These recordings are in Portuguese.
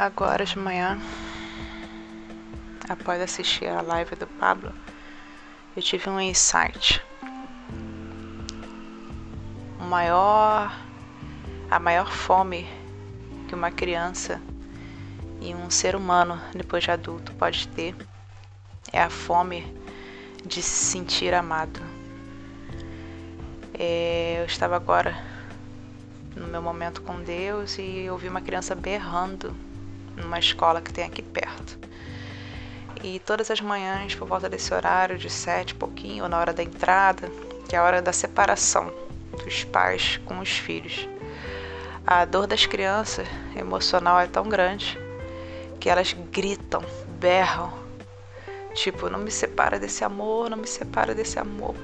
agora de manhã, após assistir a live do Pablo, eu tive um insight. O maior, a maior fome que uma criança e um ser humano depois de adulto pode ter é a fome de se sentir amado. É, eu estava agora no meu momento com Deus e ouvi uma criança berrando numa escola que tem aqui perto. E todas as manhãs, por volta desse horário de sete, pouquinho, na hora da entrada, que é a hora da separação dos pais com os filhos, a dor das crianças emocional é tão grande que elas gritam, berram, tipo, não me separa desse amor, não me separa desse amor,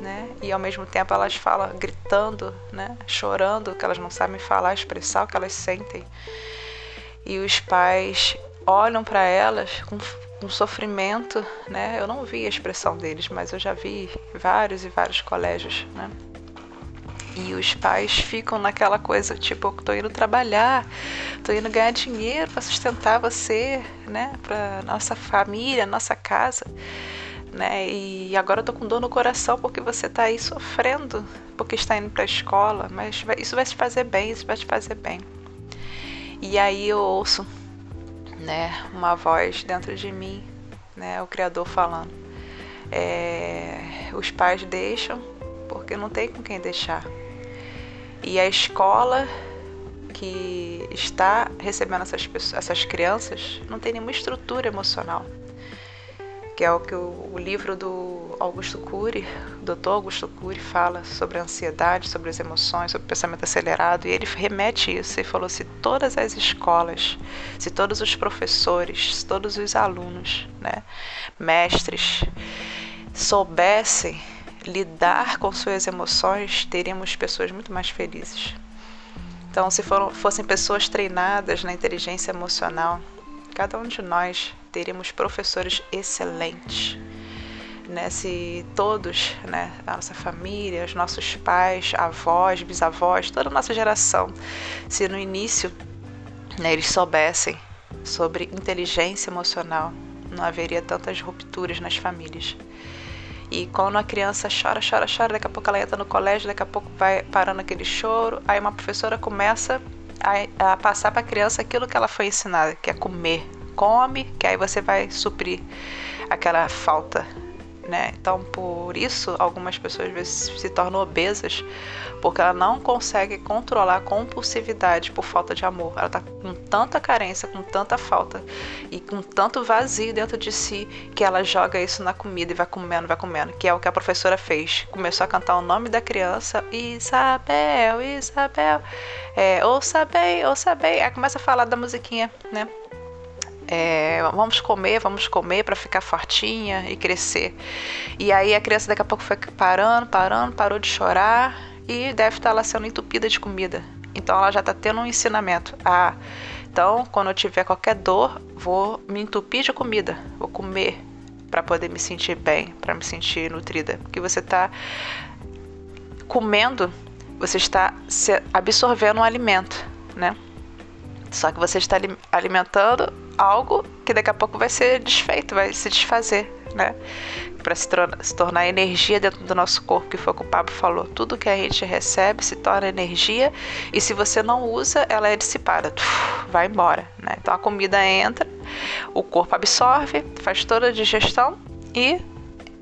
né? E ao mesmo tempo elas falam gritando, né? Chorando, que elas não sabem falar, expressar o que elas sentem. E os pais olham para elas com, com sofrimento, né? Eu não vi a expressão deles, mas eu já vi vários e vários colégios, né? E os pais ficam naquela coisa, tipo, tô indo trabalhar, tô indo ganhar dinheiro para sustentar você, né, para nossa família, nossa casa, né? E agora eu tô com dor no coração porque você tá aí sofrendo, porque está indo para a escola, mas isso vai te fazer bem, isso vai te fazer bem. E aí eu ouço, né, uma voz dentro de mim, né, o criador falando. É, os pais deixam porque não tem com quem deixar. E a escola que está recebendo essas, pessoas, essas crianças não tem nenhuma estrutura emocional. Que é o que o, o livro do Augusto Cury, Dr. Augusto Cury, fala sobre a ansiedade, sobre as emoções, sobre o pensamento acelerado, e ele remete isso e falou: se todas as escolas, se todos os professores, se todos os alunos, né, mestres, soubessem lidar com suas emoções, teríamos pessoas muito mais felizes. Então, se foram, fossem pessoas treinadas na inteligência emocional, cada um de nós teríamos professores excelentes. Né? Se todos, né, a nossa família, os nossos pais, avós, bisavós, toda a nossa geração, se no início né, eles soubessem sobre inteligência emocional, não haveria tantas rupturas nas famílias. E quando a criança chora, chora, chora, daqui a pouco ela entra no colégio, daqui a pouco vai parando aquele choro, aí uma professora começa a, a passar para a criança aquilo que ela foi ensinada, que é comer. Come, que aí você vai suprir aquela falta né? Então, por isso, algumas pessoas às vezes se tornam obesas, porque ela não consegue controlar a compulsividade por falta de amor. Ela está com tanta carência, com tanta falta e com tanto vazio dentro de si que ela joga isso na comida e vai comendo, vai comendo, que é o que a professora fez. Começou a cantar o nome da criança, Isabel, Isabel, é, ouça bem, ouça bem. Aí começa a falar da musiquinha, né? É, vamos comer, vamos comer para ficar fortinha e crescer. E aí a criança daqui a pouco foi parando, parando, parou de chorar e deve estar lá sendo entupida de comida. Então ela já está tendo um ensinamento. Ah, então quando eu tiver qualquer dor, vou me entupir de comida, vou comer para poder me sentir bem, para me sentir nutrida. Porque você está comendo, você está absorvendo um alimento, né? Só que você está alimentando algo que daqui a pouco vai ser desfeito, vai se desfazer, né? Para se, se, tornar energia dentro do nosso corpo, que foi o que o Pablo falou. Tudo que a gente recebe se torna energia e se você não usa, ela é dissipada, vai embora, né? Então a comida entra, o corpo absorve, faz toda a digestão e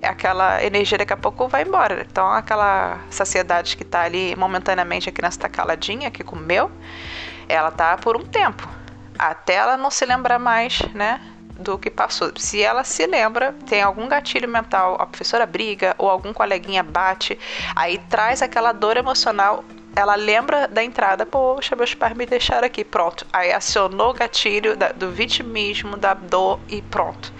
aquela energia daqui a pouco vai embora. Então aquela saciedade que está ali momentaneamente a criança está caladinha, que comeu, ela tá por um tempo até ela não se lembrar mais, né? Do que passou. Se ela se lembra, tem algum gatilho mental, a professora briga ou algum coleguinha bate, aí traz aquela dor emocional ela lembra da entrada, poxa, meus pais me deixaram aqui, pronto. Aí acionou o gatilho da, do vitimismo, da dor e pronto.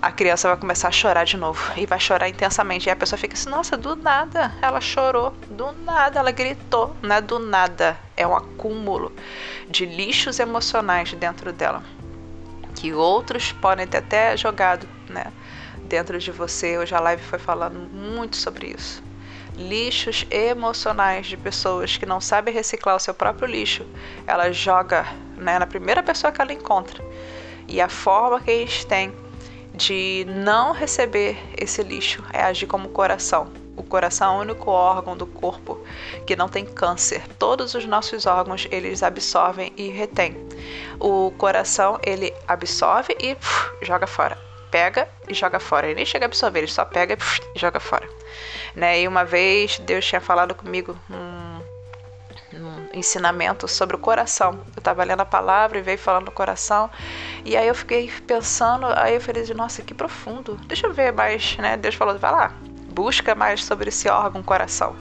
A criança vai começar a chorar de novo e vai chorar intensamente. E a pessoa fica assim: nossa, do nada ela chorou, do nada ela gritou, não é do nada, é um acúmulo de lixos emocionais dentro dela que outros podem ter até jogado, né? Dentro de você. Hoje a live foi falando muito sobre isso lixos emocionais de pessoas que não sabem reciclar o seu próprio lixo, ela joga né? Na primeira pessoa que ela encontra. E a forma que a gente tem de não receber esse lixo é agir como coração. O coração é o único órgão do corpo que não tem câncer. Todos os nossos órgãos eles absorvem e retêm. O coração ele absorve e uf, joga fora. Pega e joga fora. Ele nem chega a absorver, ele só pega uf, e joga fora. Né? E uma vez Deus tinha falado comigo um, um ensinamento sobre o coração. Eu estava lendo a palavra e veio falando do coração. E aí eu fiquei pensando, aí eu falei, nossa, que profundo. Deixa eu ver mais, né? Deus falou, vai lá, busca mais sobre esse órgão coração.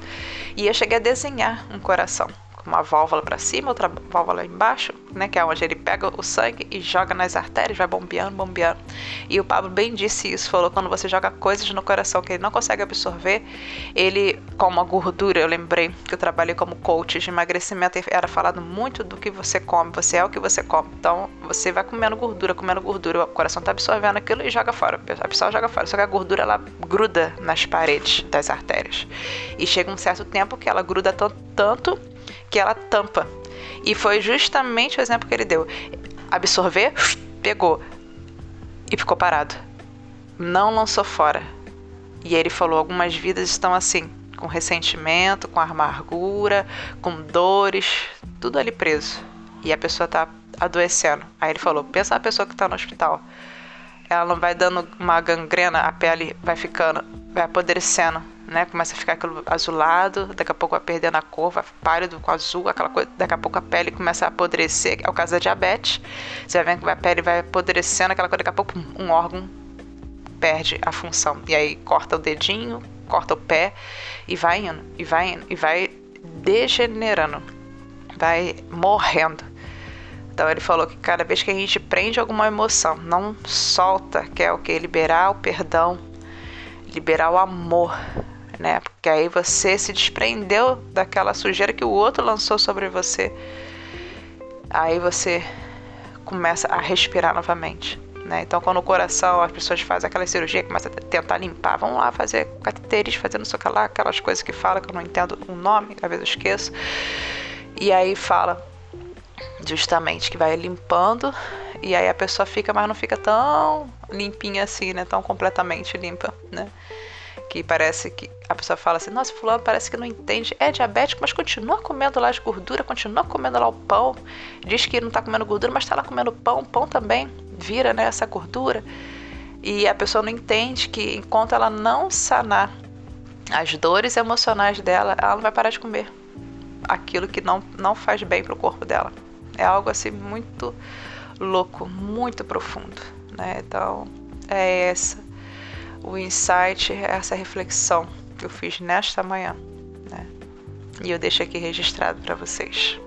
E eu cheguei a desenhar um coração uma válvula para cima, outra válvula embaixo, né, que é onde ele pega o sangue e joga nas artérias, vai bombeando, bombeando. E o Pablo bem disse isso, falou quando você joga coisas no coração que ele não consegue absorver, ele como a gordura, eu lembrei que eu trabalhei como coach de emagrecimento e era falado muito do que você come, você é o que você come. Então, você vai comendo gordura, comendo gordura, o coração está absorvendo aquilo e joga fora. A pessoa joga fora, só que a gordura ela gruda nas paredes das artérias. E chega um certo tempo que ela gruda tanto que ela tampa. E foi justamente o exemplo que ele deu. Absorver, pegou e ficou parado. Não lançou fora. E ele falou: algumas vidas estão assim, com ressentimento, com amargura, com dores, tudo ali preso. E a pessoa está adoecendo. Aí ele falou: pensa na pessoa que está no hospital. Ela não vai dando uma gangrena, a pele vai ficando, vai apodrecendo né? Começa a ficar aquilo azulado, daqui a pouco vai perdendo a cor, vai pálido com azul, aquela coisa, daqui a pouco a pele começa a apodrecer, é o caso da diabetes. Você vai vendo que a pele vai apodrecendo, aquela coisa, daqui a pouco um órgão perde a função. E aí corta o dedinho, corta o pé e vai indo, e vai indo, e vai degenerando, vai morrendo. Então ele falou que cada vez que a gente prende alguma emoção, não solta, que é o que? Liberar o perdão, liberar o amor, né? Porque aí você se desprendeu daquela sujeira que o outro lançou sobre você. Aí você começa a respirar novamente. Né? Então, quando o coração, as pessoas fazem aquela cirurgia, começa a tentar limpar, vão lá fazer cateterismo, fazendo isso lá, aquelas coisas que fala que eu não entendo o nome, às vezes eu esqueço. E aí fala justamente que vai limpando e aí a pessoa fica, mas não fica tão limpinha assim, né? Tão completamente limpa, né? Que parece que a pessoa fala assim, nossa, fulano parece que não entende, é diabético, mas continua comendo lá as gorduras, continua comendo lá o pão, diz que não está comendo gordura, mas está lá comendo pão, pão também vira né, essa gordura. E a pessoa não entende que enquanto ela não sanar as dores emocionais dela, ela não vai parar de comer aquilo que não, não faz bem para o corpo dela. É algo assim muito louco, muito profundo. Né? Então, é essa o insight, essa reflexão que eu fiz nesta manhã. Né? E eu deixo aqui registrado para vocês.